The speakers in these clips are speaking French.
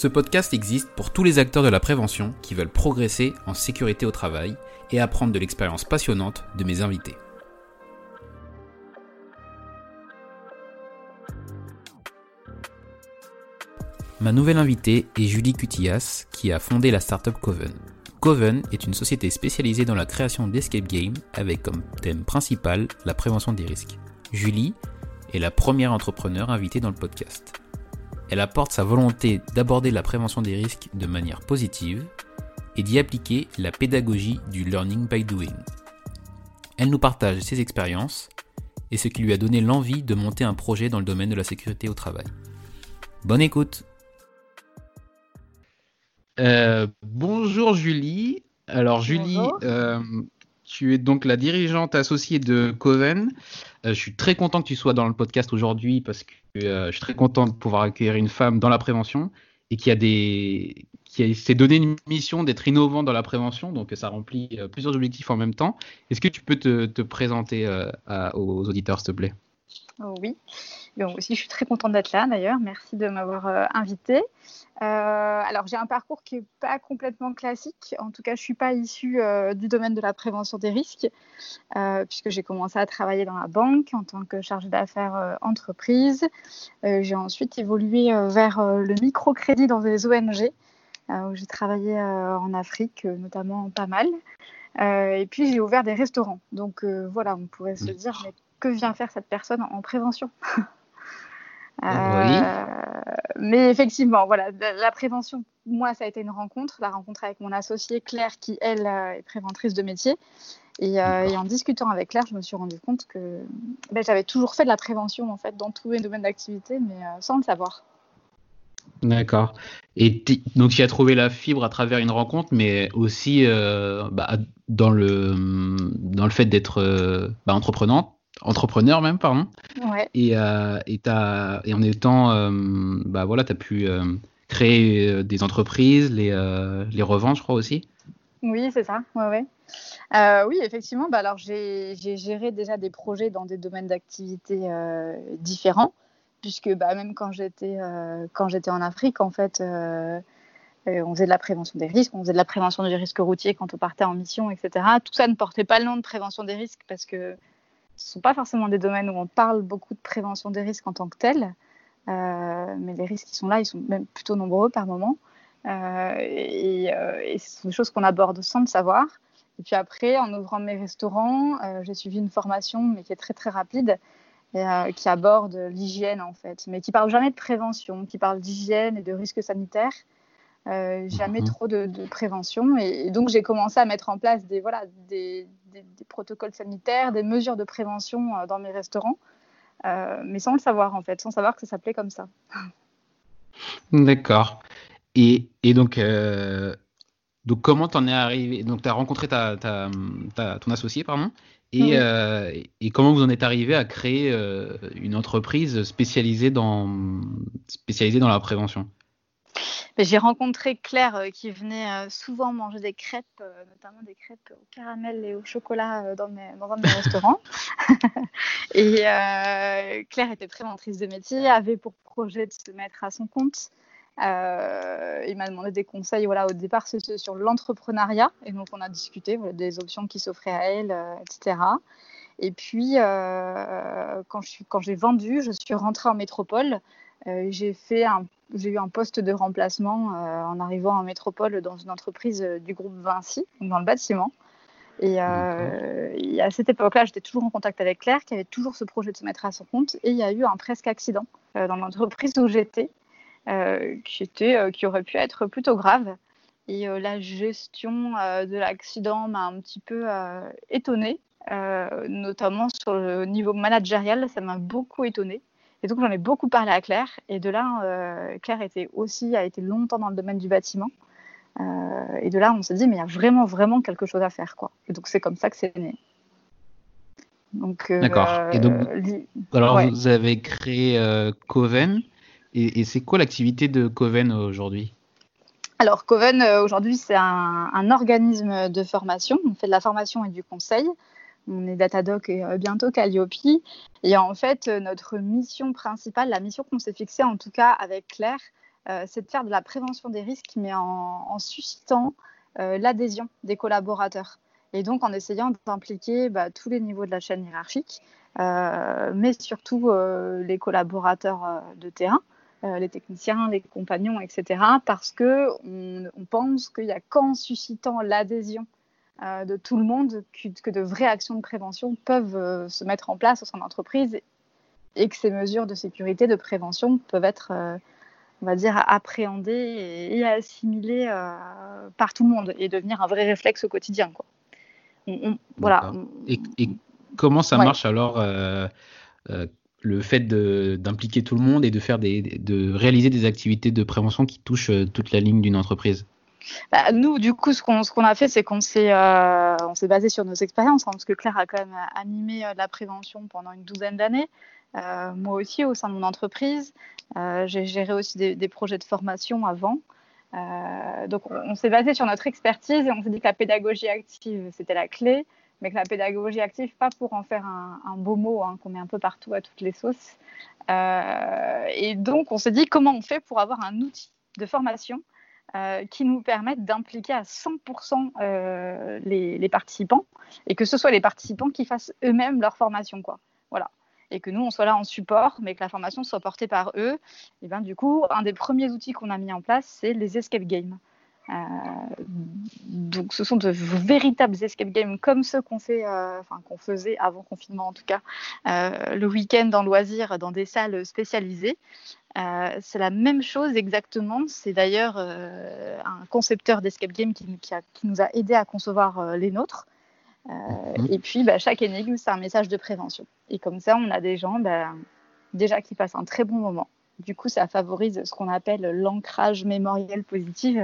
Ce podcast existe pour tous les acteurs de la prévention qui veulent progresser en sécurité au travail et apprendre de l'expérience passionnante de mes invités. Ma nouvelle invitée est Julie Cutillas qui a fondé la startup Coven. Coven est une société spécialisée dans la création d'escape games avec comme thème principal la prévention des risques. Julie est la première entrepreneur invitée dans le podcast. Elle apporte sa volonté d'aborder la prévention des risques de manière positive et d'y appliquer la pédagogie du learning by doing. Elle nous partage ses expériences et ce qui lui a donné l'envie de monter un projet dans le domaine de la sécurité au travail. Bonne écoute euh, bonjour Julie. Alors Julie, euh, tu es donc la dirigeante associée de Coven. Euh, je suis très content que tu sois dans le podcast aujourd'hui parce que je suis très content de pouvoir accueillir une femme dans la prévention et qui a des qui s'est donné une mission d'être innovant dans la prévention, donc ça remplit plusieurs objectifs en même temps. Est-ce que tu peux te, présenter aux auditeurs, s'il te plaît? Oh Oui. Donc aussi, je suis très contente d'être là d'ailleurs. Merci de m'avoir euh, invitée. Euh, alors, j'ai un parcours qui n'est pas complètement classique. En tout cas, je ne suis pas issue euh, du domaine de la prévention des risques, puisque j'ai commencé à travailler dans la banque en tant que chargée d'affaires entreprise. j'ai ensuite évolué vers le microcrédit dans des ONG, où j'ai travaillé en Afrique, notamment pas mal. et puis, j'ai ouvert des restaurants. Donc, voilà, on pourrait se mmh. dire, mais que vient faire cette personne en prévention? Euh, mais effectivement, voilà, la prévention, moi, ça a été une rencontre, la rencontre avec mon associée Claire, qui, elle, euh, est préventrice de métier. Euh, et, en discutant avec Claire, je me suis rendu compte que ben, j'avais toujours fait de la prévention, en fait, dans tous les domaines d'activité, mais sans le savoir. D'accord. Et donc, tu as trouvé la fibre à travers une rencontre, mais aussi bah, dans, le, dans le fait d'être bah, entreprenante entrepreneur même, pardon. Ouais. Et, euh, et, et en étant, euh, bah voilà, tu as pu euh, créer des entreprises, les, les revendre, je crois aussi. Oui, c'est ça. Ouais, ouais. oui, effectivement. Bah, alors, j'ai géré déjà des projets dans des domaines d'activité différents, puisque bah, même quand j'étais quand j'étais en Afrique, en fait, on faisait de la prévention des risques, on faisait de la prévention des risques routiers quand on partait en mission, etc. Tout ça ne portait pas le nom de prévention des risques parce que ce ne sont pas forcément des domaines où on parle beaucoup de prévention des risques en tant que tel, euh, mais les risques qui sont là, ils sont même plutôt nombreux par moment. Euh, et, euh, ce sont des choses qu'on aborde sans le savoir. Et puis après, en ouvrant mes restaurants, j'ai suivi une formation, mais qui est très très rapide, qui aborde l'hygiène en fait, mais qui parle jamais de prévention, qui parle d'hygiène et de risques sanitaires. Euh, jamais mhm. trop de, prévention. Et, donc, j'ai commencé à mettre en place des, voilà, des, protocoles sanitaires, des mesures de prévention euh, dans mes restaurants, euh, mais sans le savoir, en fait, sans savoir que ça s'appelait comme ça. D'accord. Et, et, donc, donc comment t'en es arrivé? Donc, tu as rencontré ta, ta, ton associé, pardon, et, et, comment vous en êtes arrivé à créer une entreprise spécialisée dans, spécialisée dans la prévention? J'ai rencontré Claire euh, qui venait euh, souvent manger des crêpes, euh, notamment des crêpes au caramel et au chocolat dans, dans, un de mes restaurants. et Claire était préventrice de métier, avait pour projet de se mettre à son compte. il m'a demandé des conseils voilà, au départ sur l'entrepreneuriat. Et donc, on a discuté des options qui s'offraient à elle, etc. Et puis, quand j'ai vendu, je suis rentrée en métropole. j'ai fait j'ai eu un poste de remplacement en arrivant en métropole dans une entreprise du groupe Vinci, dans le bâtiment. Et, et à cette époque-là, j'étais toujours en contact avec Claire, qui avait toujours ce projet de se mettre à son compte. Et il y a eu un presque accident dans l'entreprise où j'étais, qui, était, qui aurait pu être plutôt grave. Et la gestion de l'accident m'a un petit peu étonnée euh, notamment sur le niveau managérial, ça m'a beaucoup étonnée. Et donc j'en ai beaucoup parlé à Claire. Et de là, euh, Claire était aussi, a été longtemps dans le domaine du bâtiment. Euh, et de là, on s'est dit, mais il y a vraiment, vraiment quelque chose à faire. Quoi. Et donc c'est comme ça que c'est né. D'accord. et donc, alors vous avez créé Coven. Et, c'est quoi l'activité de Coven aujourd'hui? Alors, Coven, aujourd'hui, c'est un, un, organisme de formation. On fait de la formation et du conseil on est Datadoc et euh, bientôt Calliope. Et en fait, euh, notre mission principale, la mission qu'on s'est fixée en tout cas avec Claire, euh, c'est de faire de la prévention des risques, mais en, suscitant l'adhésion des collaborateurs. Et donc en essayant d'impliquer bah, tous les niveaux de la chaîne hiérarchique, mais surtout les collaborateurs de terrain. les techniciens, les compagnons, etc. Parce qu'on on pense qu'il n'y a qu'en suscitant l'adhésion euh, de tout le monde que, de vraies actions de prévention peuvent euh, se mettre en place au sein de l'entreprise et que ces mesures de sécurité, de prévention peuvent être, euh, on va dire, appréhendées et, assimilées par tout le monde et devenir un vrai réflexe au quotidien. Quoi. voilà. Et, comment ça marche alors le fait d'impliquer tout le monde et de faire des, de réaliser des activités de prévention qui touchent toute la ligne d'une entreprise? Bah, nous, du coup, ce qu'on a fait, c'est qu'on s'est euh, basé sur nos expériences, hein, parce que Claire a quand même animé euh, la prévention pendant une douzaine d'années. Euh, moi aussi, au sein de mon entreprise, j'ai géré aussi des, projets de formation avant. donc, on, s'est basé sur notre expertise et on s'est dit que la pédagogie active, c'était la clé, mais que la pédagogie active, pas pour en faire un, beau mot hein, qu'on met un peu partout à toutes les sauces. et donc, on s'est dit comment on fait pour avoir un outil de formation euh, qui nous permettent d'impliquer à 100% euh, les, participants et que ce soit les participants qui fassent eux-mêmes leur formation. Quoi. Voilà. Et que nous, on soit là en support, mais que la formation soit portée par eux. Et bien, du coup, un des premiers outils qu'on a mis en place, c'est les escape games. Euh, donc, ce sont de véritables escape games comme ceux qu'on fait, qu'on faisait avant confinement en tout cas, le week-end en loisirs dans des salles spécialisées. Euh, c'est la même chose exactement. C'est d'ailleurs euh, un concepteur d'escape game qui, nous a aidé à concevoir euh, les nôtres. Mhm. Et puis, bah, chaque énigme, c'est un message de prévention. Et comme ça, on a des gens bah, déjà qui passent un très bon moment. Du coup, ça favorise ce qu'on appelle l'ancrage mémoriel positif.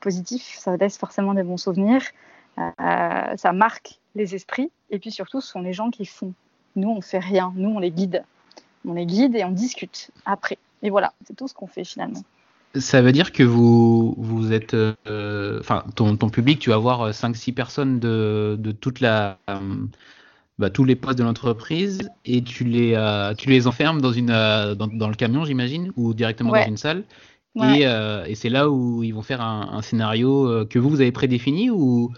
positif, ça laisse forcément des bons souvenirs. ça marque les esprits. Et puis surtout, ce sont les gens qui font. Nous, on fait rien. Nous, on les guide on les guide et on discute après. Et voilà, c'est tout ce qu'on fait finalement. Ça veut dire que vous, vous êtes. Euh, enfin, ton, ton, public, tu vas avoir 5-6 euh, personnes de, de toute la. Euh, bah, tous les postes de l'entreprise et tu les, tu les enfermes dans, une, dans, dans le camion, j'imagine, ou directement dans une salle. Et, et c'est là où ils vont faire un, un scénario que vous, vous avez prédéfini ou,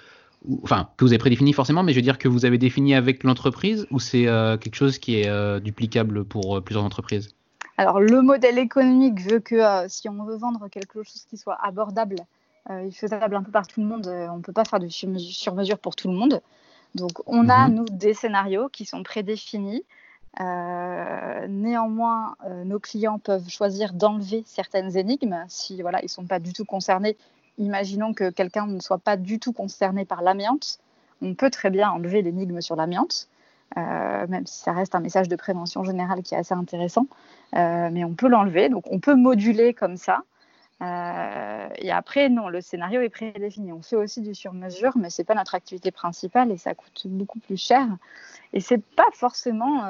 enfin que vous avez prédéfini forcément, mais je veux dire que vous avez défini avec l'entreprise ou c'est euh, quelque chose qui est euh, duplicable pour euh, plusieurs entreprises? Alors le modèle économique veut que si on veut vendre quelque chose qui soit abordable et faisable un peu par tout le monde, on ne peut pas faire de sur-mesure pour tout le monde. Donc on a mhm. nous des scénarios qui sont prédéfinis. néanmoins, nos clients peuvent choisir d'enlever certaines énigmes si voilà ils sont pas du tout concernés imaginons que quelqu'un ne soit pas du tout concerné par l'amiante, on peut très bien enlever l'énigme sur l'amiante, euh, même si ça reste un message de prévention générale qui est assez intéressant, euh, mais on peut l'enlever, donc on peut moduler comme ça. Euh, et après, non, le scénario est prédéfini. On fait aussi du sur-mesure, mais c'est pas notre activité principale et ça coûte beaucoup plus cher. Et c'est pas forcément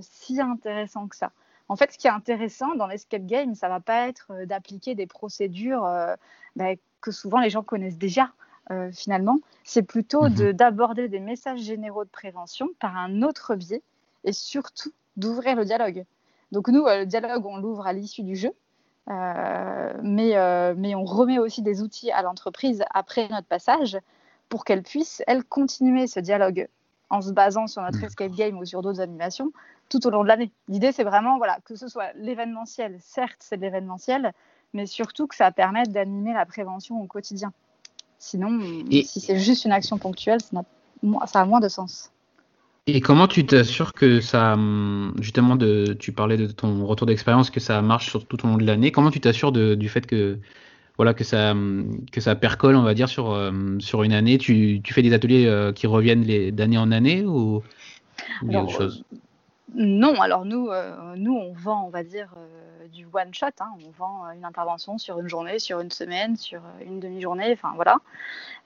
si intéressant que ça. En fait, ce qui est intéressant dans l'escape game, ça va pas être d'appliquer des procédures bah, que souvent les gens connaissent déjà. Euh, finalement, c'est plutôt mhm. d'aborder des messages généraux de prévention par un autre biais et surtout d'ouvrir le dialogue. Donc nous, euh, le dialogue, on l'ouvre à l'issue du jeu, euh, mais, mais on remet aussi des outils à l'entreprise après notre passage pour qu'elle puisse, elle, continuer ce dialogue en se basant sur notre escape game ou sur d'autres animations tout au long de l'année. L'idée, c'est vraiment voilà, que ce soit l'événementiel, certes, c'est de l'événementiel, mais surtout que ça permette d'animer la prévention au quotidien. Sinon, si c'est juste une action ponctuelle, ça, ça a moins de sens. Et comment tu t'assures que ça, justement, de, tu parlais de ton retour d'expérience, que ça marche sur, tout au long de l'année. Comment tu t'assures du fait que, voilà, que ça, que ça percole, on va dire, sur, euh, sur une année? Tu, tu, fais des ateliers euh, qui reviennent d'année en année ou, ou autre chose? non, alors nous, euh, nous, on vend, on va dire, euh, du one shot. Hein. On vend euh, une intervention sur une journée, sur une semaine, sur une demi-journée. Enfin voilà.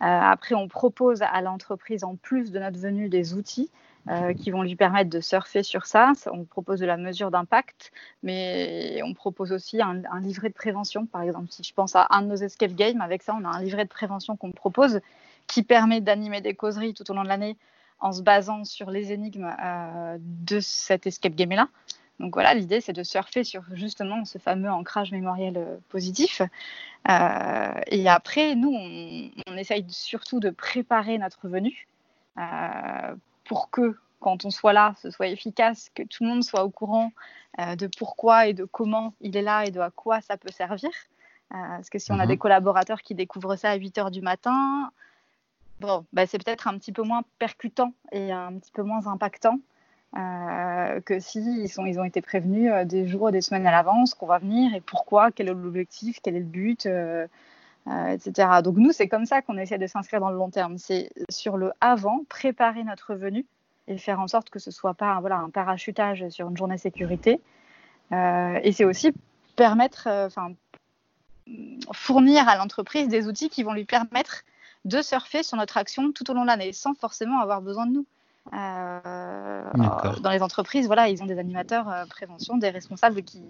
après, on propose à l'entreprise, en plus de notre venue, des outils qui vont lui permettre de surfer sur ça. On propose de la mesure d'impact, mais on propose aussi un, livret de prévention. Par exemple, si je pense à un de nos escape games, avec ça, on a un livret de prévention qu'on propose qui permet d'animer des causeries tout au long de l'année en se basant sur les énigmes euh, de cet escape game-là. Donc voilà, l'idée, c'est de surfer sur justement ce fameux ancrage mémoriel euh, positif. Euh, et après, nous, on, essaye surtout de préparer notre venue pour que, quand on soit là, ce soit efficace, que tout le monde soit au courant de pourquoi et de comment il est là et de à quoi ça peut servir. parce que si on a mhm. des collaborateurs qui découvrent ça à 8 heures du matin, bon, bah, c'est peut-être un petit peu moins percutant et un petit peu moins impactant euh, que s'ils ils, ils ont été prévenus euh, des jours, des semaines à l'avance qu'on va venir et pourquoi, quel est l'objectif, quel est le but, euh, etc. Donc nous, c'est comme ça qu'on essaie de s'inscrire dans le long terme. C'est sur le avant, préparer notre venue et faire en sorte que ce soit pas un parachutage sur une journée sécurité. et c'est aussi permettre, enfin, fournir à l'entreprise des outils qui vont lui permettre de surfer sur notre action tout au long de l'année, sans forcément avoir besoin de nous. Euh, dans les entreprises, voilà, ils ont des animateurs euh, prévention, des responsables qui,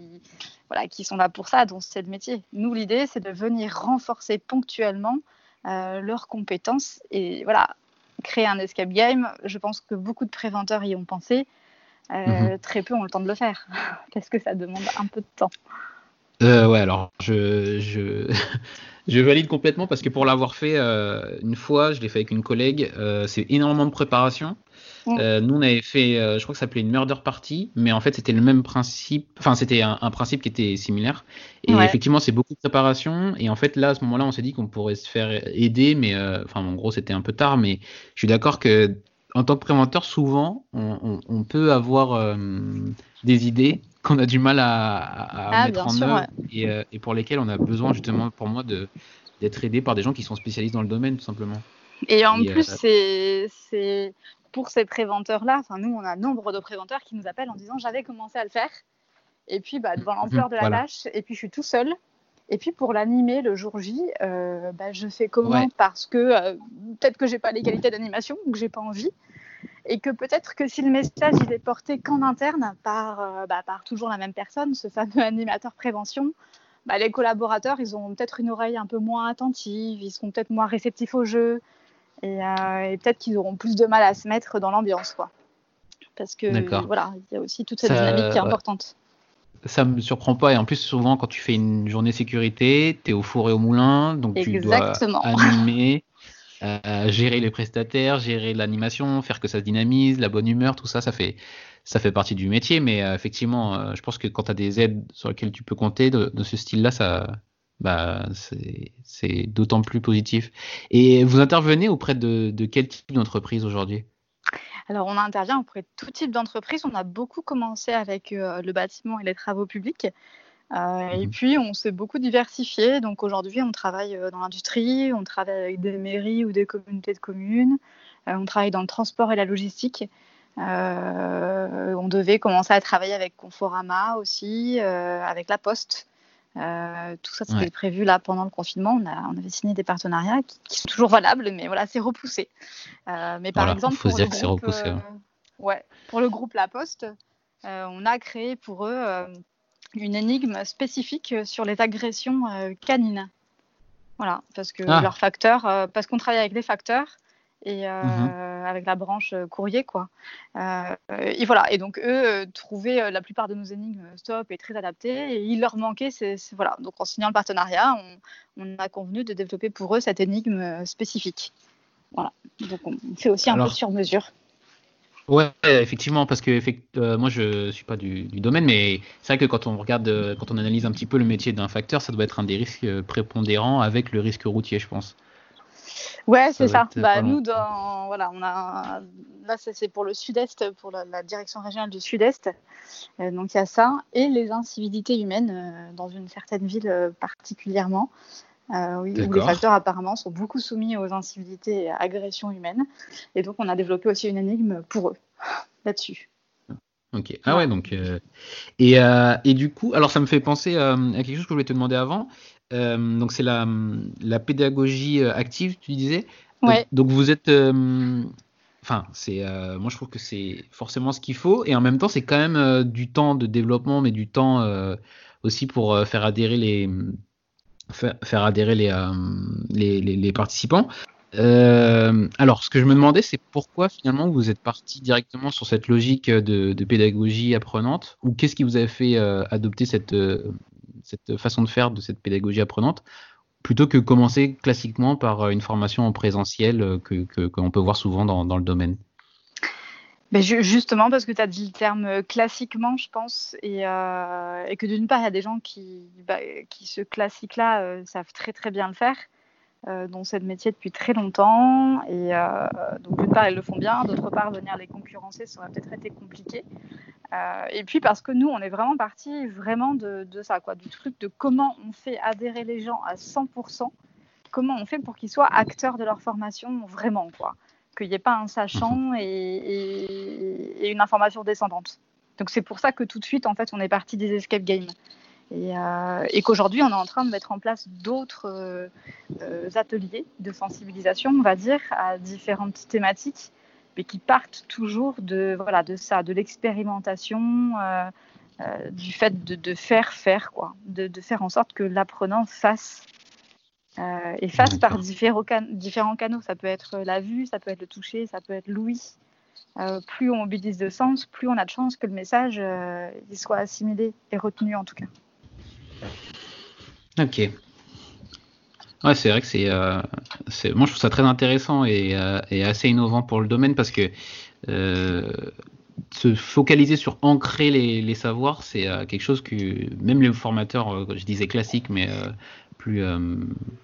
voilà, qui sont là pour ça, dont c'est le métier. Nous, l'idée, c'est de venir renforcer ponctuellement euh, leurs compétences et voilà, créer un escape game. Je pense que beaucoup de préventeurs y ont pensé. Mhm. Très peu ont le temps de le faire, parce que ça demande un peu de temps. Ouais, alors je, je... Je valide complètement parce que pour l'avoir fait euh, une fois, je l'ai fait avec une collègue, euh, c'est énormément de préparation. Euh, nous, on avait fait, je crois que ça s'appelait une murder party, mais en fait, c'était le même principe, enfin, c'était un, principe qui était similaire. Et effectivement, c'est beaucoup de préparation. Et en fait, là, à ce moment-là, on s'est dit qu'on pourrait se faire aider, mais enfin, en gros, c'était un peu tard, mais je suis d'accord que en tant que préventeur, souvent, on, peut avoir des idées qu'on a du mal à, ah, mettre en œuvre euh, et, pour lesquels on a besoin justement pour moi d'être aidé par des gens qui sont spécialistes dans le domaine tout simplement. Et en plus, euh, c'est pour ces préventeurs-là, nous on a nombre de préventeurs qui nous appellent en disant j'avais commencé à le faire et puis bah, devant l'ampleur de la tâche et puis je suis tout seul. Et puis pour l'animer le jour J, euh, bah, je fais comment Parce que peut-être que j'ai pas les qualités d'animation que j'ai pas envie. Et que peut-être que si le message il est porté qu'en interne par, euh, bah, par toujours la même personne, ce fameux animateur prévention, bah, les collaborateurs ils ont peut-être une oreille un peu moins attentive, ils seront peut-être moins réceptifs au jeu. Et, euh, peut-être qu'ils auront plus de mal à se mettre dans l'ambiance quoi. Parce que voilà, il y a aussi toute cette dynamique qui est importante. Ça me surprend pas et en plus souvent quand tu fais une journée sécurité, tu es au four et au moulin donc tu dois animer euh, gérer les prestataires, gérer l'animation, faire que ça se dynamise, la bonne humeur, tout ça, ça fait, ça fait partie du métier. Mais euh, effectivement, euh, je pense que quand tu as des aides sur lesquelles tu peux compter de, ce style-là, ça, bah, c'est d'autant plus positif. Et vous intervenez auprès de, de quel type d'entreprise aujourd'hui? Alors, on intervient auprès de tout type d'entreprise. On a beaucoup commencé avec le bâtiment et les travaux publics. Euh, et mmh puis, on s'est beaucoup diversifié. Donc, aujourd'hui, on travaille euh, dans l'industrie, on travaille avec des mairies ou des communautés de communes, euh, on travaille dans le transport et la logistique. on devait commencer à travailler avec Conforama aussi, avec La Poste. Tout ça, c'était prévu là pendant le confinement. On, a, on, avait signé des partenariats qui, sont toujours valables, mais voilà, c'est repoussé. mais par exemple, faut pour, dire le que groupe, repoussé, ouais. pour le groupe La Poste, on a créé pour eux une énigme spécifique euh, sur les agressions euh, canines. Voilà, parce que ah. leurs facteurs, euh, parce qu'on travaille avec des facteurs et mhm. avec la branche courrier, quoi. et voilà, et donc eux trouvaient la plupart de nos énigmes stop et très adaptées, et il leur manquait, c'est voilà. Donc en signant le partenariat, on, a convenu de développer pour eux cette énigme spécifique. Voilà, donc on fait aussi un peu sur mesure. Ouais, effectivement, parce que euh, moi je suis pas du, domaine, mais c'est vrai que quand on regarde, euh, quand on analyse un petit peu le métier d'un facteur, ça doit être un des risques euh, prépondérants avec le risque routier, je pense. Ouais, c'est ça. Bah, nous, dans, voilà, on a, là, c'est pour le sud-est, pour la, direction régionale du sud-est. donc, il y a ça. Et les incivilités humaines dans une certaine ville particulièrement. Euh, où les facteurs apparemment sont beaucoup soumis aux incivilités et agressions humaines. Et donc on a développé aussi une énigme pour eux là-dessus. Ok. Ah ouais, donc. Euh, et, euh, et, du coup, alors ça me fait penser à quelque chose que je voulais te demander avant. Donc c'est la, la, pédagogie active, tu disais. Ouais. Donc, vous êtes. Enfin, c'est. moi je trouve que c'est forcément ce qu'il faut. Et en même temps, c'est quand même du temps de développement, mais du temps aussi pour faire adhérer les faire, adhérer euh, les, les, les, participants. Euh, alors, ce que je me demandais, c'est pourquoi finalement vous êtes parti directement sur cette logique de, de pédagogie apprenante, ou qu'est-ce qui vous a fait euh, adopter cette, cette façon de faire de cette pédagogie apprenante, plutôt que commencer classiquement par une formation en présentiel que qu'on peut voir souvent dans, dans le domaine? Justement parce que tu as dit le terme euh, classiquement, je pense, et, euh, que d'une part, il y a des gens qui, bah, qui ce classique-là, euh, savent très très bien le faire, dont c'est métier depuis très longtemps, et donc d'une part, ils le font bien, d'autre part, venir les concurrencer, ça aurait peut-être été compliqué. Et puis parce que nous, on est vraiment parti vraiment de, ça, quoi, du truc de comment on fait adhérer les gens à 100%, comment on fait pour qu'ils soient acteurs de leur formation vraiment, quoi qu'il n'y ait pas un sachant et, une information descendante. Donc c'est pour ça que tout de suite, en fait, on est parti des escape games. Et, euh, qu'aujourd'hui, on est en train de mettre en place d'autres euh, ateliers de sensibilisation, on va dire, à différentes thématiques, mais qui partent toujours de, voilà, de ça, de l'expérimentation, euh, du fait de, faire faire, quoi, de, de, faire en sorte que l'apprenant fasse euh, et fasse par différents, différents, canaux. Ça peut être la vue, ça peut être le toucher, ça peut être l'ouïe. Euh, plus on mobilise de sens, plus on a de chances que le message euh, il soit assimilé et retenu en tout cas. Ok. Ouais, c'est vrai que c'est, moi je trouve ça très intéressant et, et, assez innovant pour le domaine parce que se focaliser sur ancrer les, les savoirs, c'est quelque chose que même les formateurs, je disais classiques, mais plus, euh,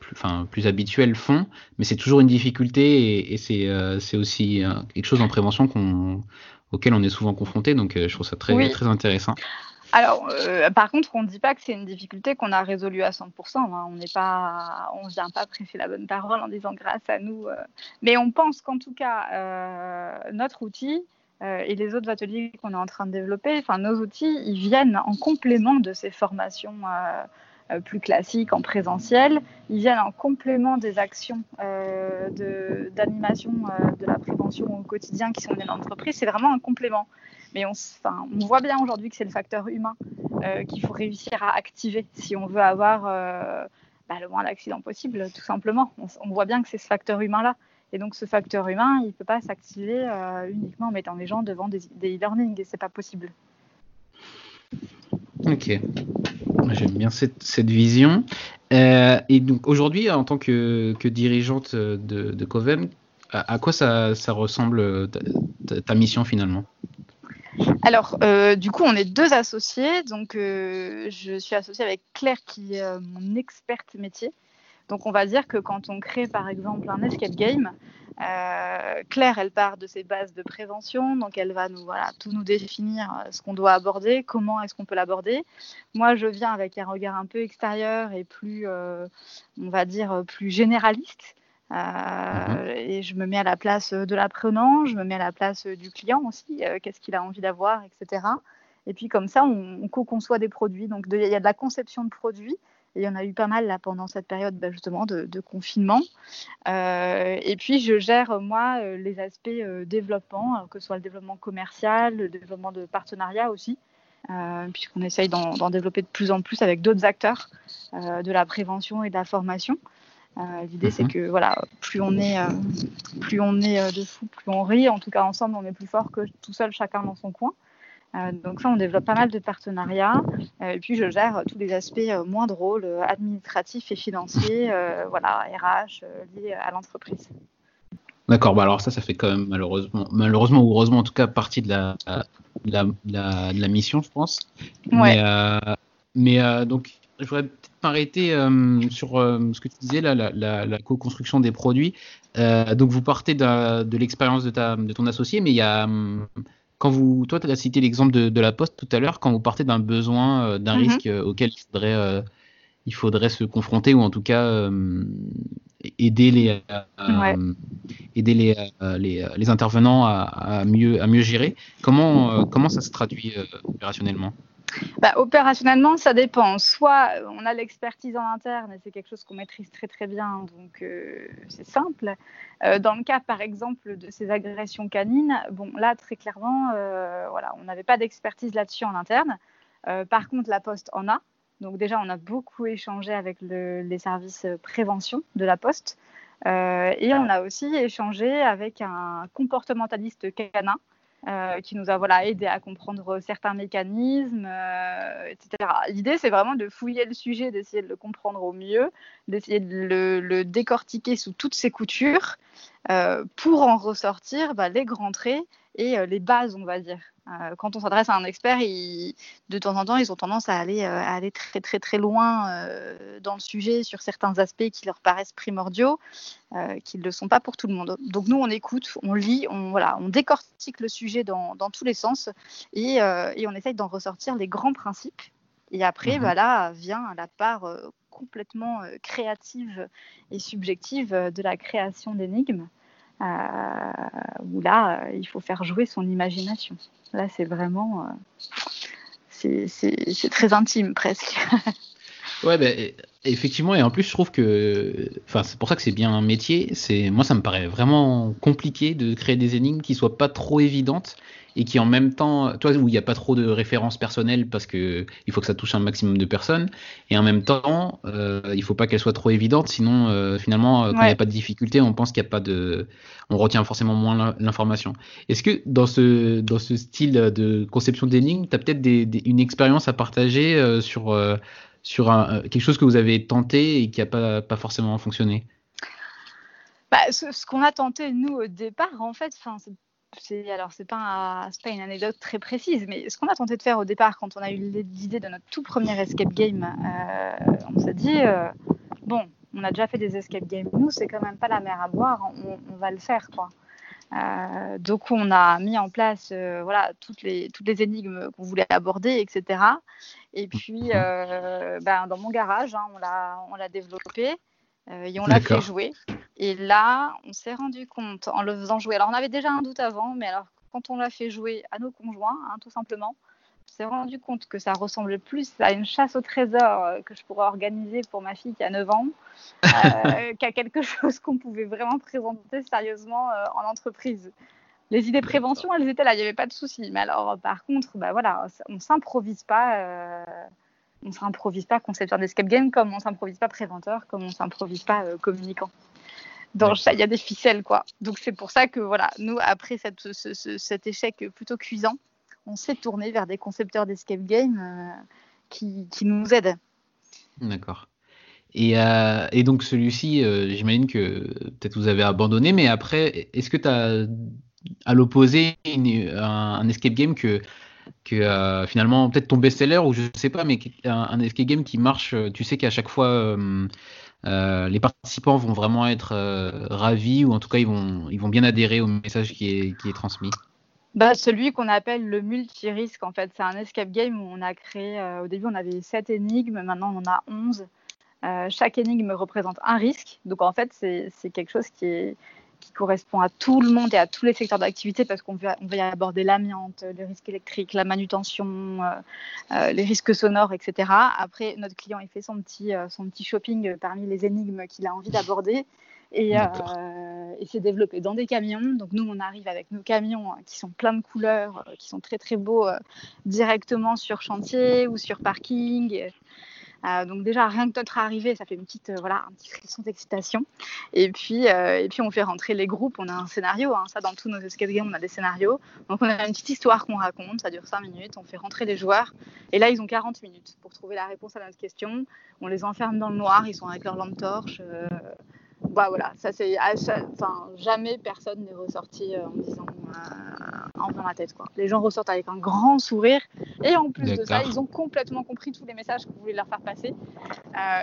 plus, enfin, plus habituels font, mais c'est toujours une difficulté et, c'est, euh, c'est aussi euh, quelque chose en prévention qu'on, auquel on est souvent confronté. Donc, je trouve ça très, très intéressant. Alors, par contre, on ne dit pas que c'est une difficulté qu'on a résolue à 100%. Hein. On n'est pas, on vient pas prêcher la bonne parole en disant grâce à nous. Mais on pense qu'en tout cas, notre outil et les autres ateliers qu'on est en train de développer, enfin nos outils, ils viennent en complément de ces formations euh, plus classiques en présentiel. Ils viennent en complément des actions euh, d'animation de, euh, de, la prévention au quotidien qui sont dans l'entreprise. C'est vraiment un complément. Mais on, voit bien aujourd'hui que c'est le facteur humain qu'il faut réussir à activer si on veut avoir bah, le moins d'accidents possible, tout simplement. On, voit bien que c'est ce facteur humain-là. Et donc ce facteur humain, il ne peut pas s'activer uniquement en mettant les gens devant des e-learning, et ce n'est pas possible. Ok. J'aime bien cette, vision. Euh, et donc aujourd'hui, en tant que, dirigeante de, de Covem, à, quoi ça ressemble ta, mission finalement? Alors, euh, du coup, on est deux associés. Donc, euh, je suis associée avec Claire, qui est mon experte métier. Donc, on va dire que quand on crée, par exemple, un escape game, euh, Claire, elle part de ses bases de prévention, donc elle va nous voilà tout nous définir euh, ce qu'on doit aborder, comment est-ce qu'on peut l'aborder. Moi, je viens avec un regard un peu extérieur et plus, euh, on va dire, plus généraliste. Mhm. Et je me mets à la place de l'apprenant, je me mets à la place du client aussi, qu'est-ce qu'il a envie d'avoir, etc. Et puis comme ça, on, co-conçoit des produits. Donc il y a de la conception de produits, il y en a eu pas mal là pendant cette période bah, justement de, confinement. Euh, et puis je gère moi euh, les aspects euh, développement, que ce soit le développement commercial, le développement de partenariat aussi, puisqu'on essaye d'en développer de plus en plus avec d'autres acteurs de la prévention et de la formation. L'idée c'est mhm. que voilà, plus on est, plus on est de fou, plus on rit. En tout cas ensemble, on est plus fort que tout seul, chacun dans son coin. Euh, donc ça, on développe pas mal de partenariats. Euh, et puis, je gère tous les aspects euh, moins drôles, administratifs et financiers, voilà, RH, liés à l'entreprise. D'accord, bah alors ça, ça fait quand même malheureusement, malheureusement ou heureusement en tout cas partie de la, la, la, mission, je pense. Ouais. Mais, euh, mais euh, donc, je voudrais m'arrêter euh, sur ce que tu disais, là, la, la co-construction des produits. donc, vous partez de, de l'expérience de, ta, de ton associé, mais il y a. Quand vous, toi, tu as cité l'exemple de, de, la Poste tout à l'heure, quand vous partez d'un besoin, d'un mm-hmm. risque auquel il faudrait il faudrait se confronter ou en tout cas euh, aider les euh, aider les, euh, les, les, intervenants à, à, mieux à mieux gérer. Comment comment ça se traduit opérationnellement? Bah, opérationnellement, ça dépend. Soit on a l'expertise en interne et c'est quelque chose qu'on maîtrise très très bien, donc c'est simple. dans le cas, par exemple, de ces agressions canines, bon là très clairement, voilà, on n'avait pas d'expertise là-dessus en interne. par contre, la Poste en a. Donc déjà, on a beaucoup échangé avec les services prévention de la Poste. Euh, et on a aussi échangé avec un comportementaliste canin euh, qui nous a voilà, aidé à comprendre certains mécanismes, euh, etc. L'idée, c'est vraiment de fouiller le sujet, d'essayer de le comprendre au mieux, d'essayer de le, décortiquer sous toutes ses coutures pour en ressortir bah, les grands traits et les bases, on va dire. Euh, quand on s'adresse à un expert, de temps en temps, ils ont tendance à aller, euh, aller très très très loin euh, dans le sujet sur certains aspects qui leur paraissent primordiaux, qui ne le sont pas pour tout le monde. Donc nous, on écoute, on lit, on, voilà, on décortique le sujet dans, dans tous les sens et, et on essaye d'en ressortir les grands principes. Et après, mmh bah, là vient la part complètement créative et subjective de la création d'énigmes. Euh, où là, euh, il faut faire jouer son imagination. Là, c'est vraiment. Euh, c'est très intime presque. ouais, ben, effectivement, et en plus, je trouve que. Enfin, c'est pour ça que c'est bien un métier. Moi, ça me paraît vraiment compliqué de créer des énigmes qui soient pas trop évidentes et qui en même temps, toi où il n'y a pas trop de références personnelles parce que il faut que ça touche un maximum de personnes, et en même temps, euh, il faut pas qu'elle soit trop évidente, sinon euh, finalement, euh, quand il n'y a pas de difficulté, on pense qu'il n'y a pas de, on retient forcément moins l'information. Est-ce que dans ce dans ce style de conception d'énigmes, tu as peut-être des, une expérience à partager euh, sur sur un, quelque chose que vous avez tenté et qui n'a pas, forcément fonctionné bah, ce, qu'on a tenté nous au départ, en fait, c'est alors c'est pas pas une anecdote très précise, mais ce qu'on a tenté de faire au départ quand on a eu l'idée de notre tout premier escape game, euh, on s'est dit euh, bon, on a déjà fait des escape games, nous c'est quand même pas la mer à boire, on, va le faire quoi. Euh, donc on a mis en place voilà toutes les toutes les énigmes qu'on voulait aborder, etc. Et puis ben, dans mon garage, hein, on l'a développé. et on l'a fait jouer. Et là, on s'est rendu compte en le faisant jouer. Alors, on avait déjà un doute avant, mais alors quand on l'a fait jouer à nos conjoints, hein, tout simplement, on s'est rendu compte que ça ressemblait plus à une chasse au trésor euh, que je pourrais organiser pour ma fille qui a 9 ans euh, qu'à quelque chose qu'on pouvait vraiment présenter sérieusement euh, en entreprise. Les idées prévention, elles étaient là, il n'y avait pas de souci. Mais alors, par contre, bah voilà, on s'improvise pas on s'improvise pas concepteur d'escape game comme on s'improvise pas préventeur, comme on s'improvise pas communicant dans il y a des ficelles quoi. Donc c'est pour ça que voilà, nous après cette, cet échec plutôt cuisant, on s'est tourné vers des concepteurs d'escape game euh, qui, qui, nous aident. D'accord. Et, euh, et, donc celui-ci, euh, j'imagine que peut-être vous avez abandonné, mais après, est-ce que tu as à l'opposé un, escape game que, que finalement peut-être ton best-seller ou je sais pas, mais un, un, escape game qui marche, tu sais qu'à chaque fois euh, les participants vont vraiment être euh, ravis ou en tout cas ils vont, ils vont bien adhérer au message qui est, qui est transmis. Bah, Celui qu'on appelle le multi-risque, en fait, c'est un escape game où on a créé, euh, au début on avait 7 énigmes, maintenant on en a 11. chaque énigme représente un risque, donc en fait c'est quelque chose qui est, qui correspond à tout le monde et à tous les secteurs d'activité parce qu'on va, on va y aborder l'amiante, les risques électriques, la manutention, euh, euh, les risques sonores, etc. Après, notre client, il fait son petit, euh, son petit shopping parmi les énigmes qu'il a envie d'aborder. Et, et c'est développé dans des camions. Donc nous, on arrive avec nos camions qui sont plein de couleurs, qui sont très très beaux, directement sur chantier ou sur parking. Euh, donc déjà, rien que notre arrivée, ça fait une petite, euh, voilà, un petit frisson d'excitation. Et puis, euh, et puis, on fait rentrer les groupes. On a un scénario. Hein. ça, dans tous nos escape games, on a des scénarios. Donc, on a une petite histoire qu'on raconte. Ça dure 5 minutes. On fait rentrer les joueurs. Et là, ils ont 40 minutes pour trouver la réponse à notre question. On les enferme dans le noir. Ils sont avec leur lampe torche. Bah voilà, ça c'est, enfin jamais personne n'est ressorti en disant en plein la tête quoi. Les gens ressortent avec un grand sourire et en plus de ça, ils ont complètement compris tous les messages que vous voulez leur faire passer.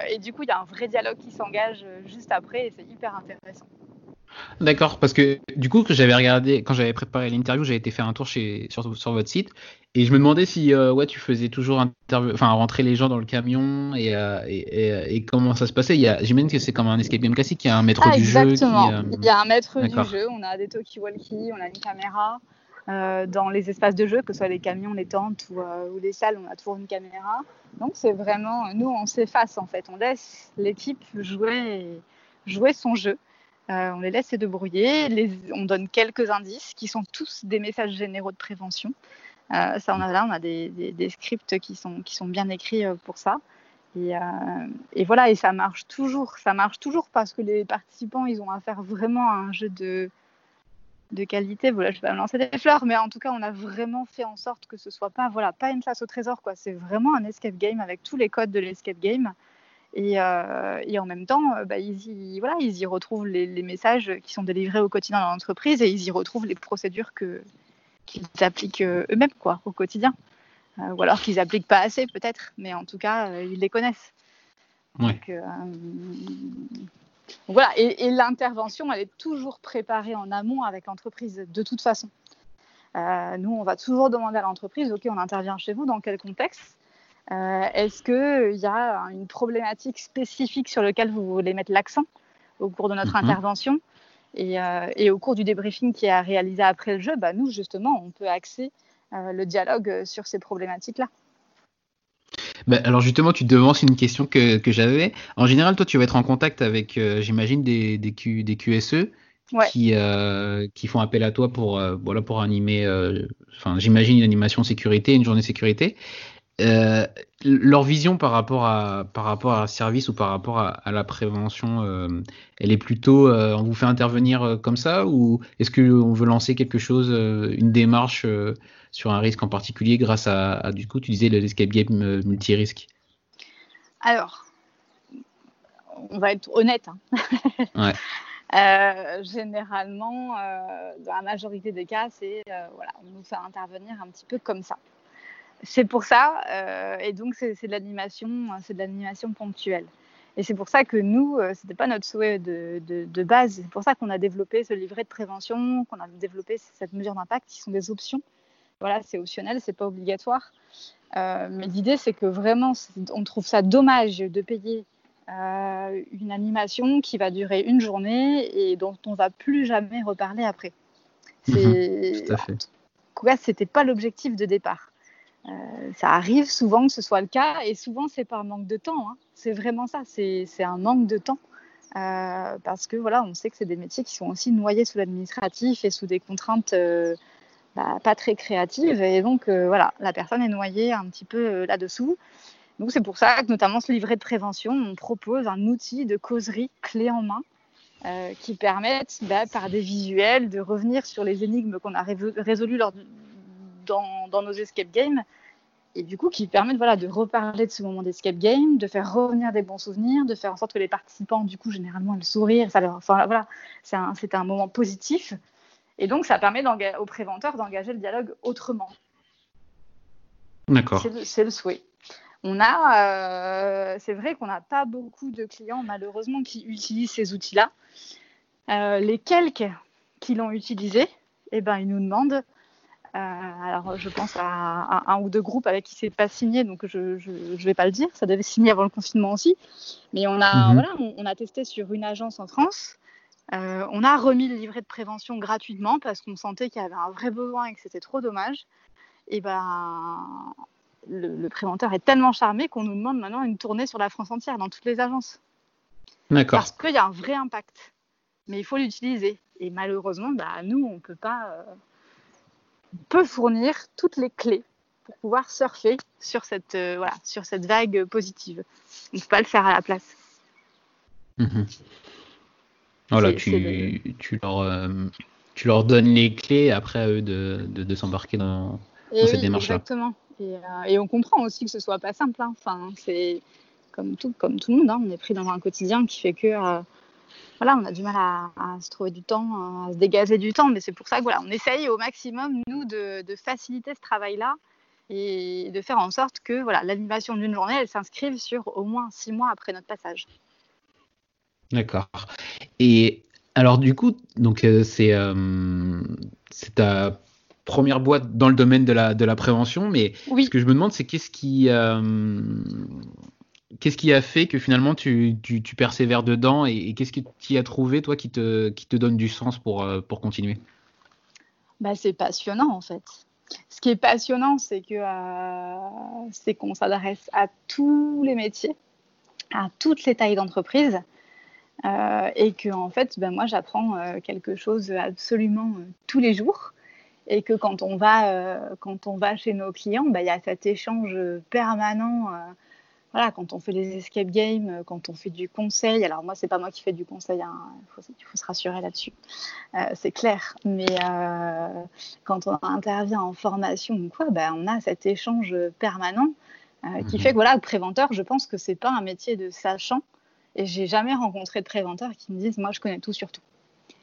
et du coup, il y a un vrai dialogue qui s'engage juste après et c'est hyper intéressant. D'accord, parce que du coup, que j'avais regardé, quand j'avais préparé l'interview, j'avais été faire un tour chez, sur, sur votre site et je me demandais si euh, ouais, tu faisais toujours enfin, rentrer les gens dans le camion et, euh, et, et, comment ça se passait. J'imagine que c'est comme un escape game classique, il y a un maître ah, du jeu. Exactement, euh, il y a un maître du jeu, on a des talkie-walkie, on a une caméra. dans les espaces de jeu, que ce soit les camions, les tentes ou, ou les salles, on a toujours une caméra. Donc c'est vraiment, nous on s'efface en fait, on laisse l'équipe jouer, jouer son jeu. Euh, on les laisse se débrouiller, on donne quelques indices qui sont tous des messages généraux de prévention. Euh, ça, on a là, on a des, scripts qui sont, qui sont bien écrits euh, pour ça. Et, voilà, et ça marche toujours. Ça marche toujours parce que les participants, ils ont affaire vraiment à un jeu de, de qualité. Voilà, je vais pas me lancer des fleurs, mais en tout cas, on a vraiment fait en sorte que ce soit pas, voilà, pas une chasse au trésor, quoi. C'est vraiment un escape game avec tous les codes de l'escape game. Euh, et, en même temps, euh, bah, ils, y, voilà, ils y retrouvent les, messages qui sont délivrés au quotidien dans l'entreprise et ils y retrouvent les procédures que, qu'ils appliquent euh, eux-mêmes quoi, au quotidien. ou alors qu'ils n'appliquent pas assez peut-être, mais en tout cas, ils les connaissent. Donc, voilà, et, l'intervention, elle est toujours préparée en amont avec l'entreprise, de toute façon. nous, on va toujours demander à l'entreprise, OK, on intervient chez vous, dans quel contexte? Est-ce qu'il y a une problématique spécifique sur laquelle vous voulez mettre l'accent au cours de notre mhm. intervention euh, et, au cours du débriefing qui est réalisé après le jeu, bah, nous, justement, on peut axer euh, le dialogue sur ces problématiques-là. Bah, alors justement, tu devances une question que, j'avais. En général, toi, tu vas être en contact avec, j'imagine, des, des, QSE qui, qui font appel à toi pour, voilà, pour animer, enfin, j'imagine, une animation sécurité, une journée sécurité. Euh, leur vision par rapport à par rapport à un service ou par rapport à, la prévention, euh, elle est plutôt, euh, on vous fait intervenir comme ça ou est-ce qu'on veut lancer quelque chose, une démarche sur un risque en particulier grâce à, du coup, tu disais l'escape game multi-risque? Alors, on va être honnête. Hein. ouais. généralement, dans la majorité des cas, c'est voilà, on nous fait intervenir un petit peu comme ça c'est pour ça, euh, et donc c'est de l'animation, c'est de l'animation ponctuelle. Et c'est pour ça que nous, euh, c'était pas notre souhait de, de, base. C'est pour ça qu'on a développé ce livret de prévention, qu'on a développé cette mesure d'impact, qui sont des options. Voilà, c'est optionnel, c'est pas obligatoire. Euh, mais l'idée, c'est que vraiment, on trouve ça dommage de payer une animation qui va durer une journée et dont on va plus jamais reparler après. Tout à fait. C'était pas l'objectif de départ. Euh, ça arrive souvent que ce soit le cas et souvent c'est par manque de temps. Hein. C'est vraiment ça, c'est un manque de temps. Euh, parce que voilà, on sait que c'est des métiers qui sont aussi noyés sous l'administratif et sous des contraintes euh, bah, pas très créatives. Et donc voilà, la personne est noyée un petit peu là-dessous. Donc c'est pour ça que notamment ce livret de prévention, on propose un outil de causerie clé en main qui permettent bah, par des visuels de revenir sur les énigmes qu'on a résolues lors dans, dans, nos escape games et du coup qui permettent voilà, de reparler de ce moment d'escape game, de faire revenir des bons souvenirs, de faire en sorte que les participants, du coup, généralement, le sourire, ça leur, enfin, voilà, c'est un, un, moment positif. Et donc, ça permet aux préventeurs d'engager le dialogue autrement. D'accord. C'est le, souhait. On a, euh, c'est vrai qu'on n'a pas beaucoup de clients, malheureusement, qui utilisent ces outils-là. Euh, les quelques qui l'ont utilisé, eh ben, ils nous demandent alors, je pense à, un ou deux groupes avec qui c'est pas signé, donc je ne vais pas le dire. Ça devait signer avant le confinement aussi. Mais on a, mhm. voilà, on, a testé sur une agence en France. Euh, on a remis le livret de prévention gratuitement parce qu'on sentait qu'il y avait un vrai besoin et que c'était trop dommage. Et ben, le, préventeur est tellement charmé qu'on nous demande maintenant une tournée sur la France entière, dans toutes les agences. D'accord. Parce qu'il y a un vrai impact. Mais il faut l'utiliser. Et malheureusement, bah, nous, on ne peut pas. Euh, peut fournir toutes les clés pour pouvoir surfer sur cette, euh, voilà, sur cette vague positive. On ne peut pas le faire à la place. Mhm. Voilà, tu, tu, leur, euh, tu leur donnes les clés après à eux de, de, s'embarquer dans, cette démarche-là. Exactement. Et, euh, et, on comprend aussi que ce soit pas simple. Hein. Enfin, c'est comme tout, comme tout le monde, hein. on est pris dans un quotidien qui fait que voilà, on a du mal à, se trouver du temps, à se dégager du temps. Mais c'est pour ça que voilà, on essaye au maximum, nous, de, faciliter ce travail-là et de faire en sorte que voilà, l'animation d'une journée, elle s'inscrive sur au moins six mois après notre passage. D'accord. Et alors du coup, donc euh, c'est euh, c'est ta première boîte dans le domaine de la, de la prévention, mais ce que je me demande, c'est qu'est-ce qui euh, qu'est-ce qui a fait que finalement tu, persévères dedans et, qu'est-ce que tu as trouvé, toi, qui te, donne du sens pour, euh, pour continuer? Bah, C'est passionnant, en fait. Ce qui est passionnant, c'est que euh, c'est qu'on s'adresse à tous les métiers, à toutes les tailles d'entreprise. Euh, et que en fait, ben, moi, j'apprends quelque chose absolument tous les jours et que quand on va, quand on va chez nos clients, ben, il y a cet échange permanent voilà, quand on fait les escape games, euh, quand on fait du conseil, alors moi, c'est pas moi qui fais du conseil, hein, il, faut, se rassurer là-dessus, euh, c'est clair, mais euh, quand on intervient en formation ou quoi, ben, on a cet échange permanent qui mhm. fait que, voilà, le préventeur, je pense que c'est pas un métier de sachant, et j'ai jamais rencontré de préventeurs qui me disent, moi, je connais tout sur tout.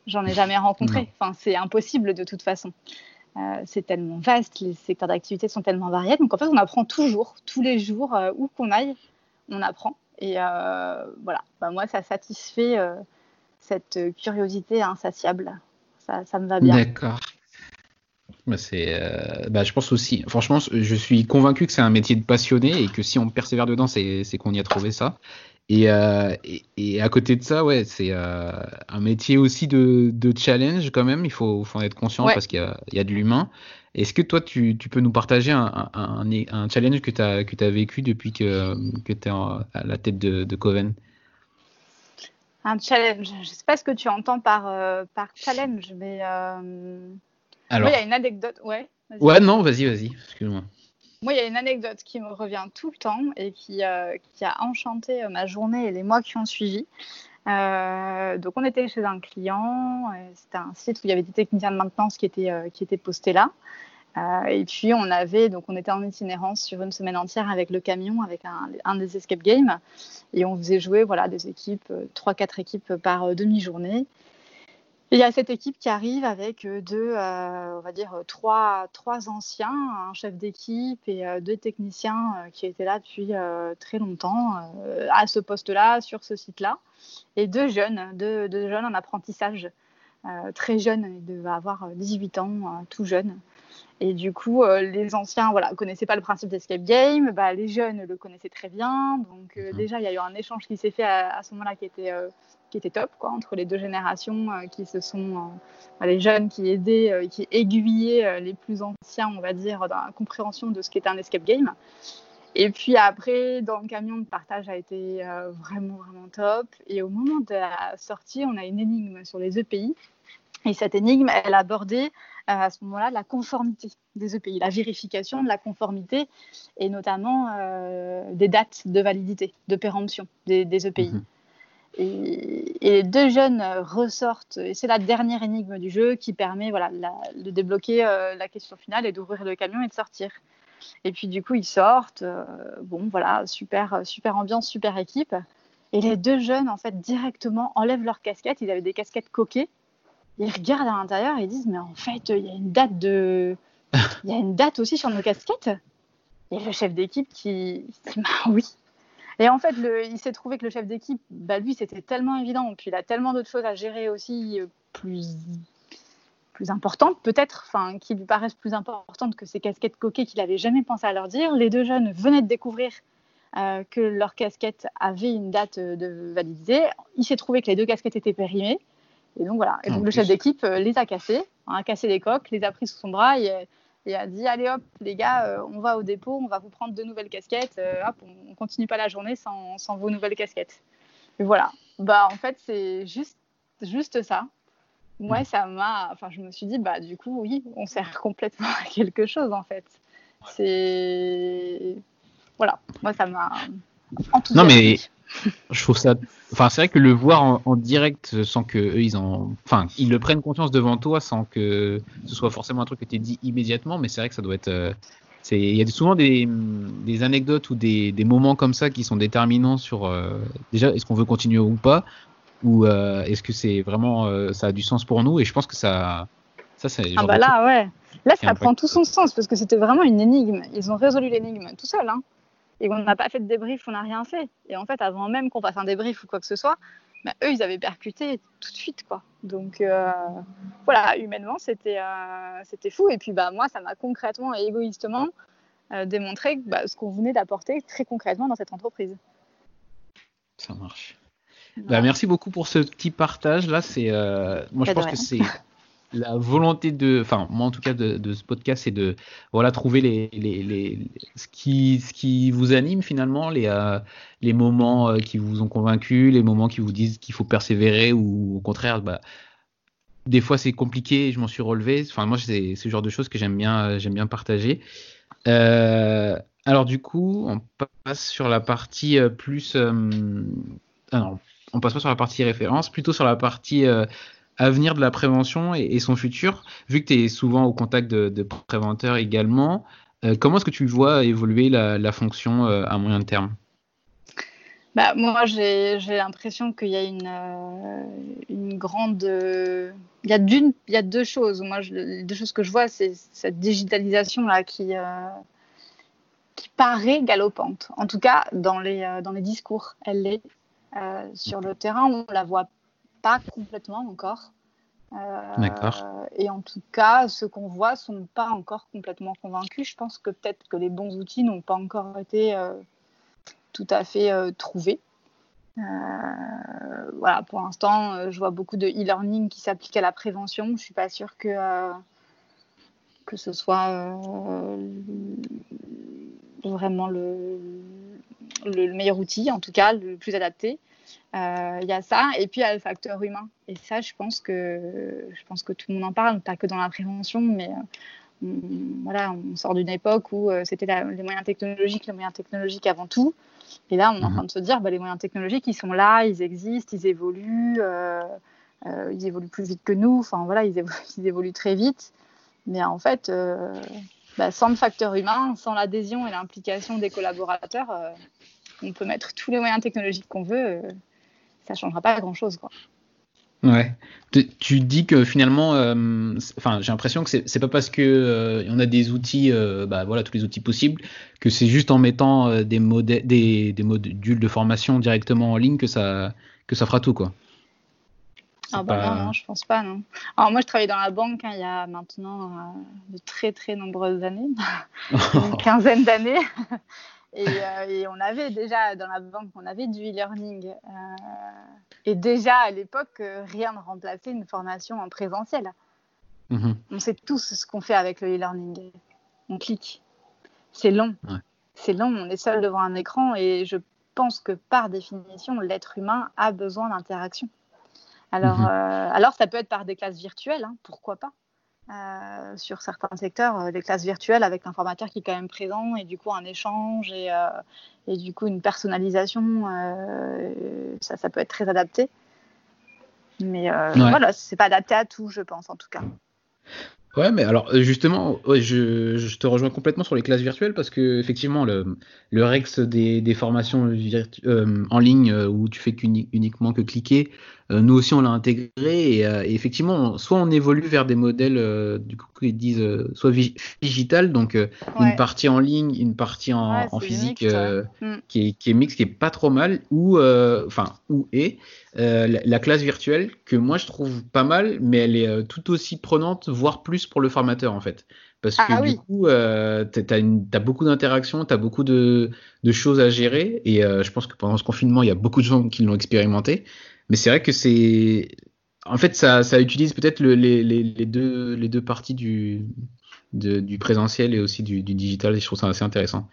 J'en ai jamais rencontré, enfin, c'est impossible de toute façon. Euh, c'est tellement vaste, les secteurs d'activité sont tellement variés. Donc en fait, on apprend toujours, tous les jours, euh, où qu'on aille, on apprend. Et euh, voilà, bah, moi, ça satisfait cette curiosité insatiable. Ça, ça me va bien. D'accord. Bah, bah, je pense aussi. Franchement, je suis convaincu que c'est un métier de passionné et que si on persévère dedans, c'est qu'on y a trouvé ça. Euh, et, et, à côté de ça, ouais, c'est euh, un métier aussi de, de, challenge quand même. Il faut, faut en être conscient parce qu'il y, y a, de l'humain. Est-ce que toi, tu, tu, peux nous partager un, un, un challenge que tu as, que as vécu depuis que, que tu es à la tête de, de Coven? Un challenge. Je ne sais pas ce que tu entends par, euh, par challenge, mais. Alors. il y a une anecdote. Ouais. Ouais, non, vas-y, vas-y. Excuse-moi. Moi, il y a une anecdote qui me revient tout le temps et qui, euh, a enchanté euh, ma journée et les mois qui ont suivi. Euh, donc, on était chez un client. C'était un site où il y avait des techniciens de maintenance qui étaient, postés là. et puis, on avait, donc, on était en itinérance sur une semaine entière avec le camion, avec un, un des escape games. Et on faisait jouer, voilà, des équipes, trois, quatre équipes par demi-journée il y a cette équipe qui arrive avec euh, deux, euh, on va dire trois, trois anciens, un chef d'équipe et euh, deux techniciens qui étaient là depuis très longtemps à ce poste-là, sur ce site-là, et deux jeunes, deux, jeunes en apprentissage, très jeunes, ils devaient avoir 18 ans, tout jeunes. Et du coup, les anciens voilà, ne connaissaient pas le principe d'escape game, bah, les jeunes le connaissaient très bien. Donc mhm. déjà, il y a eu un échange qui s'est fait à, à ce moment-là qui était qui était top, quoi, entre les deux générations euh, qui se sont, euh, les jeunes qui aidaient, euh, qui aiguillaient les plus anciens, on va dire, dans la compréhension de ce qu'était un escape game. Et puis après, dans le camion, le partage a été vraiment, vraiment top. Et au moment de la sortie, on a une énigme sur les EPI. Et cette énigme, elle abordait à ce moment-là la conformité des EPI, la vérification de la conformité et notamment des dates de validité, de péremption des, EPI. Et, les deux jeunes ressortent, et c'est la dernière énigme du jeu qui permet voilà, de débloquer euh, la question finale et d'ouvrir le camion et de sortir. Et puis du coup, ils sortent. Euh, bon, voilà, super, super ambiance, super équipe. Et les deux jeunes, en fait, directement enlèvent leurs casquettes. Ils avaient des casquettes coquées. Ils regardent à l'intérieur et disent, mais en fait, il y a une date de, il y a une date aussi sur nos casquettes. Et le chef d'équipe qui dit, bah oui. Et en fait, il s'est trouvé que le chef d'équipe, bah, lui, c'était tellement évident. Puis il a tellement d'autres choses à gérer aussi euh, plus, plus importantes, peut-être, enfin, qui lui paraissent plus importantes que ces casquettes coquées qu'il n'avait jamais pensé à leur dire. Les deux jeunes venaient de découvrir euh, que leur casquette avait une date de validité. Il s'est trouvé que les deux casquettes étaient périmées. Et donc voilà. Et donc le chef d'équipe euh, les a cassées, a cassé les coques, les a pris sous son bras. Et, et a dit allez hop les gars euh, on va au dépôt on va vous prendre de nouvelles casquettes euh, hop on, continue pas la journée sans, sans, vos nouvelles casquettes. Et voilà. Bah en fait c'est juste juste ça. Moi mm. ça m'a enfin je me suis dit bah du coup oui on sert complètement à quelque chose en fait. C'est voilà. Moi ça m'a enthousiasmé non mais je trouve ça. Enfin, c'est vrai que le voir en, direct sans que eux, ils en. Enfin, ils le prennent conscience devant toi sans que ce soit forcément un truc qui était dit immédiatement, mais c'est vrai que ça doit être. Euh, il y a souvent des, des anecdotes ou des, des, moments comme ça qui sont déterminants sur euh, déjà est-ce qu'on veut continuer ou pas? Ou est-ce que c'est vraiment ça a du sens pour nous? Et je pense que ça, ça c'est. Ah bah là, ouais. Là, ça prend tout son sens parce que c'était vraiment une énigme. Ils ont résolu l'énigme tout seul. Hein. Et on n'a pas fait de débrief, on n'a rien fait. Et en fait, avant même qu'on fasse un débrief ou quoi que ce soit, bah, eux, ils avaient percuté tout de suite. quoi. Donc euh, voilà, humainement, c'était euh, c'était fou. Et puis bah, moi, ça m'a concrètement et égoïstement euh, démontré bah, ce qu'on venait d'apporter très concrètement dans cette entreprise. Ça marche. Bah, merci beaucoup pour ce petit partage. Là, c'est moi, je pense que c'est la volonté de, enfin moi en tout cas de, ce podcast, c'est de voilà trouver les, les, les, ce qui ce qui vous anime finalement, les euh, les moments euh, qui vous ont convaincu, les moments qui vous disent qu'il faut persévérer ou au contraire, bah, des fois c'est compliqué, je m'en suis relevé. Enfin moi c'est ce genre de choses que j'aime bien j'aime bien partager. Euh, alors du coup on passe sur la partie plus alors, on passe pas sur la partie référence, plutôt sur la partie avenir de la prévention et, son futur, vu que tu es souvent au contact de, préventeurs également, euh, comment est-ce que tu vois évoluer la, fonction euh, à moyen terme? Bah, moi, j'ai l'impression qu'il y a une, euh, grande. Il y, a d'une, il y a deux choses. Moi, les deux choses que je vois, c'est cette digitalisation-là qui, qui paraît galopante. En tout cas, dans les, dans les discours, elle l'est. sur le terrain, on la voit pas complètement encore. Euh, D'accord. Et en tout cas, ceux qu'on voit sont pas encore complètement convaincus. Je pense que peut-être que les bons outils n'ont pas encore été euh, tout à fait euh, trouvés. voilà, pour l'instant, je vois beaucoup de e-learning qui s'applique à la prévention. Je suis pas sûre que que ce soit vraiment le, le, meilleur outil, en tout cas le plus adapté. Euh, il y a ça, et puis il y a le facteur humain. Et ça, je pense que, je pense que tout le monde en parle, pas que dans la prévention, mais euh, on, voilà, on sort d'une époque où euh, c'était les moyens technologiques, les moyens technologiques avant tout. Et là, on est en mhm. train de se dire, bah, les moyens technologiques, ils sont là, ils existent, ils évoluent, ils évoluent plus vite que nous. Enfin voilà, ils évoluent, ils évoluent très vite. Mais en fait, bah, sans le facteur humain, sans l'adhésion et l'implication des collaborateurs, on peut mettre tous les moyens technologiques qu'on veut ça changera pas grand chose quoi. Ouais. Tu dis que finalement, euh, enfin, j'ai l'impression que c'est pas parce que euh, on a des outils, euh, bah voilà, tous les outils possibles, que c'est juste en mettant des, des, des, modules de formation directement en ligne que ça, que ça fera tout, quoi. Ah bah non, non, je pense pas, non. Alors moi, je travaillais dans la banque hein, il y a maintenant de très très nombreuses années, une quinzaine d'années. Euh, et, on avait déjà dans la banque, on avait du e-learning. Euh, et déjà à l'époque, euh, rien ne remplaçait une formation en présentiel. Mhm. On sait tous ce qu'on fait avec le e-learning. On clique. C'est long. C'est long, on est seul devant un écran et je pense que par définition, l'être humain a besoin d'interaction. Alors, mhm. alors, ça peut être par des classes virtuelles, hein, pourquoi pas euh, sur certains secteurs, euh, les classes virtuelles avec l'informateur qui est quand même présent et du coup un échange et, euh, et du coup une personnalisation, ça, ça, peut être très adapté. Mais voilà, c'est pas adapté à tout, je pense en tout cas. Ouais, mais alors justement, je, je, te rejoins complètement sur les classes virtuelles parce que effectivement, le, le Rex des, des formations en ligne où tu fais uniquement que cliquer, euh, nous aussi, on l'a intégré et, euh, effectivement, soit on évolue vers des modèles euh, du coup qu'ils disent soit digital, donc une partie en ligne, une partie en, physique mm. qui, est, qui est mixte, qui est pas trop mal, ou enfin ou et la, classe virtuelle que moi je trouve pas mal, mais elle est tout aussi prenante, voire plus pour le formateur en fait. Parce que ah du coup, euh, tu as, beaucoup d'interactions, tu as beaucoup de, de, choses à gérer. Et je pense que pendant ce confinement, il y a beaucoup de gens qui l'ont expérimenté. Mais c'est vrai que c'est. En fait, ça, ça utilise peut-être le, les, les, les, deux, les deux parties du, de, du présentiel et aussi du, du, digital. Et je trouve ça assez intéressant.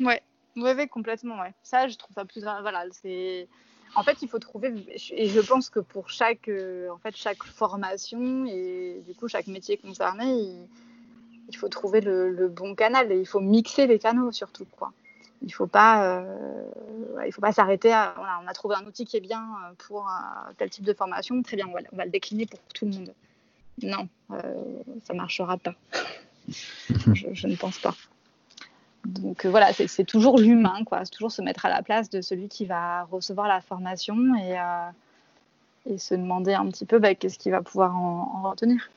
Ouais, ouais, complètement. Ouais. Ça, je trouve ça plus. Voilà, c'est. En fait, il faut trouver, et je pense que pour chaque, euh, en fait, chaque formation et du coup chaque métier concerné, il, il faut trouver le, le, bon canal et il faut mixer les canaux surtout, quoi. Il ne faut pas, euh, faut pas s'arrêter à. Voilà, on a trouvé un outil qui est bien euh, pour tel type de formation, très bien, on va, le décliner pour tout le monde. Non, euh, ça ne marchera pas. je, ne pense pas. Donc voilà, c'est toujours l'humain, quoi. C'est toujours se mettre à la place de celui qui va recevoir la formation et, et se demander un petit peu bah, qu'est-ce qu'il va pouvoir en, retenir.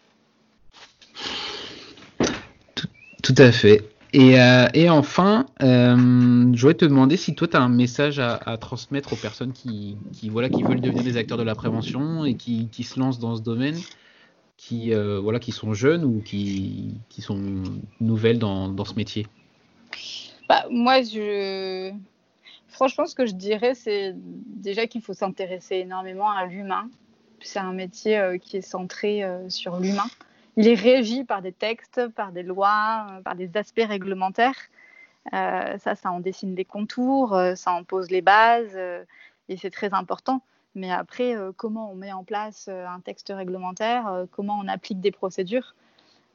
Tout, à fait. Et, euh, et enfin, euh, je voudrais te demander si toi, tu as un message à, transmettre aux personnes qui, qui, voilà, qui veulent devenir des acteurs de la prévention et qui, qui se lancent dans ce domaine, qui, euh, voilà, qui sont jeunes ou qui, qui sont nouvelles dans, dans ce métier. Bah, moi, je, Franchement, ce que je dirais, c'est déjà qu'il faut s'intéresser énormément à l'humain. C'est un métier euh, qui est centré euh, sur l'humain. Il est régi par des textes, par des lois, euh, par des aspects réglementaires. ça, ça en dessine des contours, ça en pose les bases, et c'est très important. Mais après, comment on met en place un texte réglementaire, comment on applique des procédures,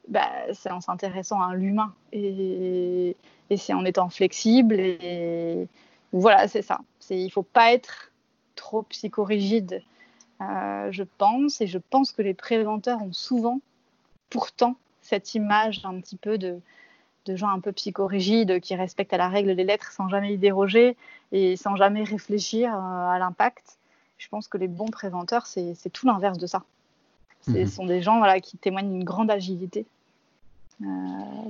bah, c'est en s'intéressant à l'humain et, et c'est en étant flexible et, voilà, c'est ça. Il ne faut pas être trop psychorigide, euh, je pense. Et je pense que les préventeurs ont souvent, pourtant, cette image un petit peu de, gens un peu psychorigides qui respectent à la règle des lettres sans jamais y déroger et sans jamais réfléchir euh, à l'impact. Je pense que les bons préventeurs, c'est tout l'inverse de ça. Ce mhm. sont des gens voilà, qui témoignent d'une grande agilité. Euh,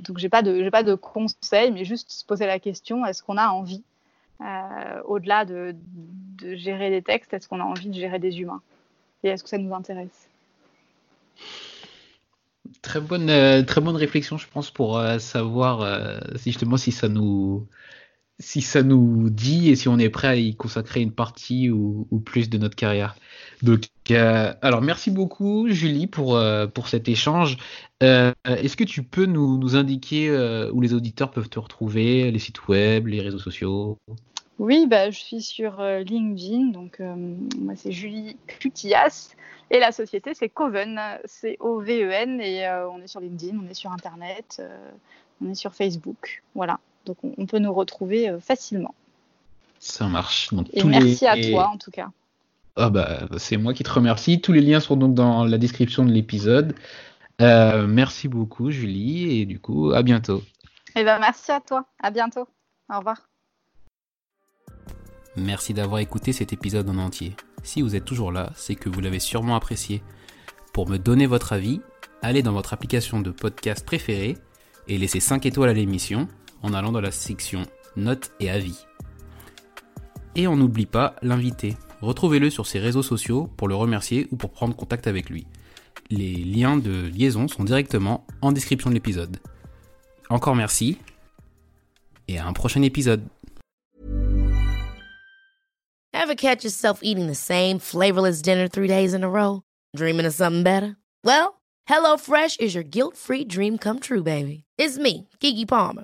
donc, je n'ai pas, de, pas de conseils, mais juste se poser la question est-ce qu'on a envie euh, au-delà de, gérer des textes, est-ce qu'on a envie de gérer des humains? Et est-ce que ça nous intéresse? Très bonne, euh, très bonne réflexion, je pense, pour savoir justement si ça nous si ça nous dit et si on est prêt à y consacrer une partie ou, plus de notre carrière. Donc, alors merci beaucoup Julie pour, pour cet échange. Est-ce que tu peux nous, nous indiquer où les auditeurs peuvent te retrouver, les sites web, les réseaux sociaux? Oui, bah, je suis sur euh, LinkedIn, donc euh, moi c'est Julie Cutias et la société c'est Coven, C-O-V-E-N et euh, on est sur LinkedIn, on est sur Internet, on est sur Facebook, voilà. Donc on, peut nous retrouver facilement. Ça marche. et merci à toi en tout cas. Ah bah, c'est moi qui te remercie. Tous les liens sont donc dans la description de l'épisode. merci beaucoup Julie et du coup à bientôt. Et eh ben, merci à toi. À bientôt. Au revoir. Merci d'avoir écouté cet épisode en entier. Si vous êtes toujours là, c'est que vous l'avez sûrement apprécié. Pour me donner votre avis, allez dans votre application de podcast préférée et laissez 5 étoiles à l'émission en allant dans la section notes et avis. Et on n'oublie pas l'invité. Retrouvez-le sur ses réseaux sociaux pour le remercier ou pour prendre contact avec lui. Les liens de liaison sont directement en description de l'épisode. Encore merci et à un prochain épisode. Ever catch yourself eating the same flavorless dinner three days in a row? Dreaming of something better? Well, HelloFresh is your guilt-free dream come true, baby. It's me, Kiki Palmer.